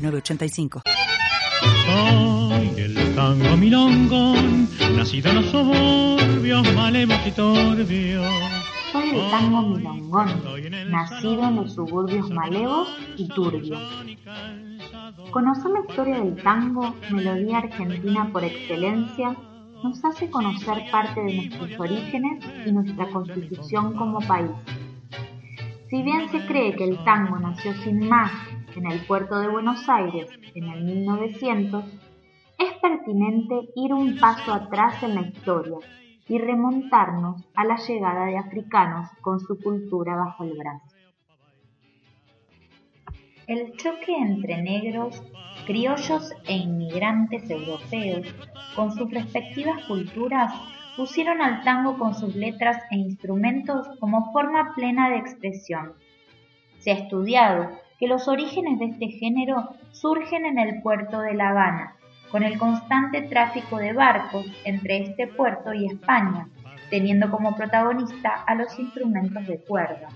906985. Soy el tango milongo, nacido en los suburbios malemos y turbios. Soy el tango milongón, nacido en los suburbios malevos y turbios. Conocer la historia del tango, melodía argentina por excelencia, nos hace conocer parte de nuestros orígenes y nuestra constitución como país. Si bien se cree que el tango nació sin más en el puerto de Buenos Aires en el 1900, es pertinente ir un paso atrás en la historia y remontarnos a la llegada de africanos con su cultura bajo el brazo. El choque entre negros, criollos e inmigrantes europeos, con sus respectivas culturas, pusieron al tango con sus letras e instrumentos como forma plena de expresión. Se ha estudiado que los orígenes de este género surgen en el puerto de La Habana, con el constante tráfico de barcos entre este puerto y España, teniendo como protagonista a los instrumentos de cuerda.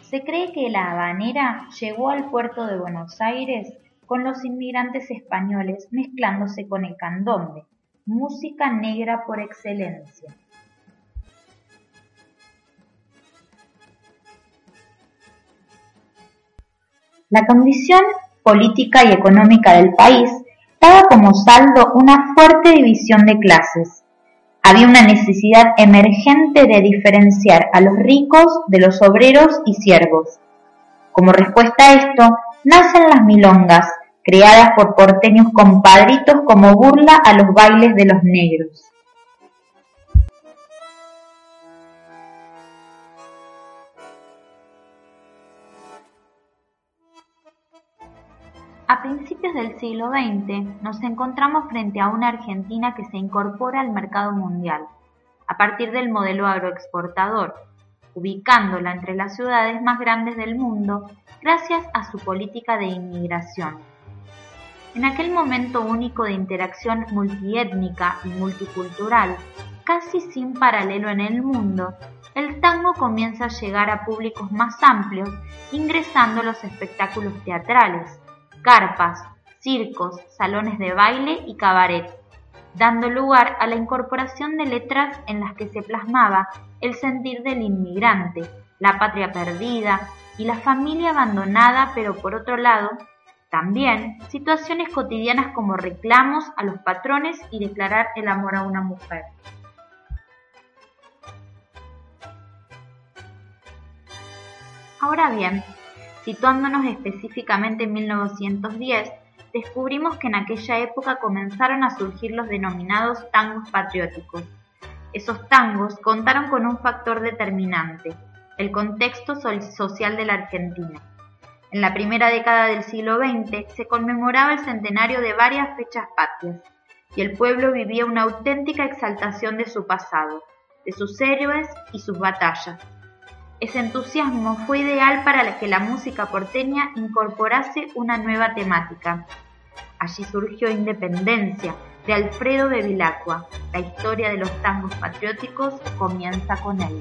Se cree que la habanera llegó al puerto de Buenos Aires con los inmigrantes españoles mezclándose con el candombe, música negra por excelencia. La condición política y económica del país daba como saldo una fuerte división de clases. Había una necesidad emergente de diferenciar a los ricos de los obreros y siervos. Como respuesta a esto, nacen las milongas, creadas por porteños compadritos como burla a los bailes de los negros. A principios del siglo XX nos encontramos frente a una Argentina que se incorpora al mercado mundial, a partir del modelo agroexportador, ubicándola entre las ciudades más grandes del mundo gracias a su política de inmigración. En aquel momento único de interacción multiétnica y multicultural, casi sin paralelo en el mundo, el tango comienza a llegar a públicos más amplios ingresando a los espectáculos teatrales, carpas, circos, salones de baile y cabaret, dando lugar a la incorporación de letras en las que se plasmaba el sentir del inmigrante, la patria perdida y la familia abandonada, pero por otro lado, también situaciones cotidianas como reclamos a los patrones y declarar el amor a una mujer. Ahora bien, Situándonos específicamente en 1910, descubrimos que en aquella época comenzaron a surgir los denominados tangos patrióticos. Esos tangos contaron con un factor determinante, el contexto social de la Argentina. En la primera década del siglo XX se conmemoraba el centenario de varias fechas patrias y el pueblo vivía una auténtica exaltación de su pasado, de sus héroes y sus batallas. Ese entusiasmo fue ideal para que la música porteña incorporase una nueva temática. Allí surgió Independencia, de Alfredo Bevilacqua. La historia de los tangos patrióticos comienza con él.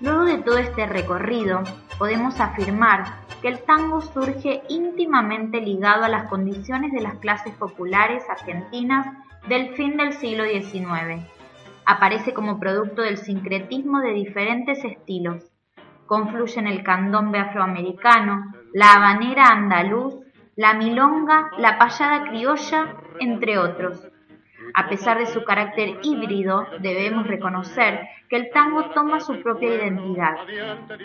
Luego de todo este recorrido, podemos afirmar que el tango surge íntimamente ligado a las condiciones de las clases populares argentinas del fin del siglo XIX. Aparece como producto del sincretismo de diferentes estilos. Confluyen el candombe afroamericano, la habanera andaluz, la milonga, la payada criolla, entre otros. A pesar de su carácter híbrido, debemos reconocer que el tango toma su propia identidad.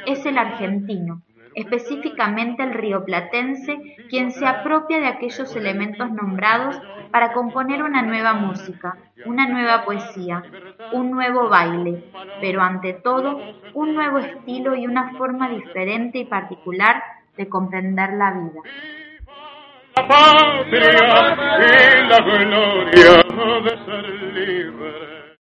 Es el argentino, específicamente el rioplatense, quien se apropia de aquellos elementos nombrados para componer una nueva música, una nueva poesía, un nuevo baile, pero ante todo un nuevo estilo y una forma diferente y particular de comprender la vida. La patria y la gloria de ser.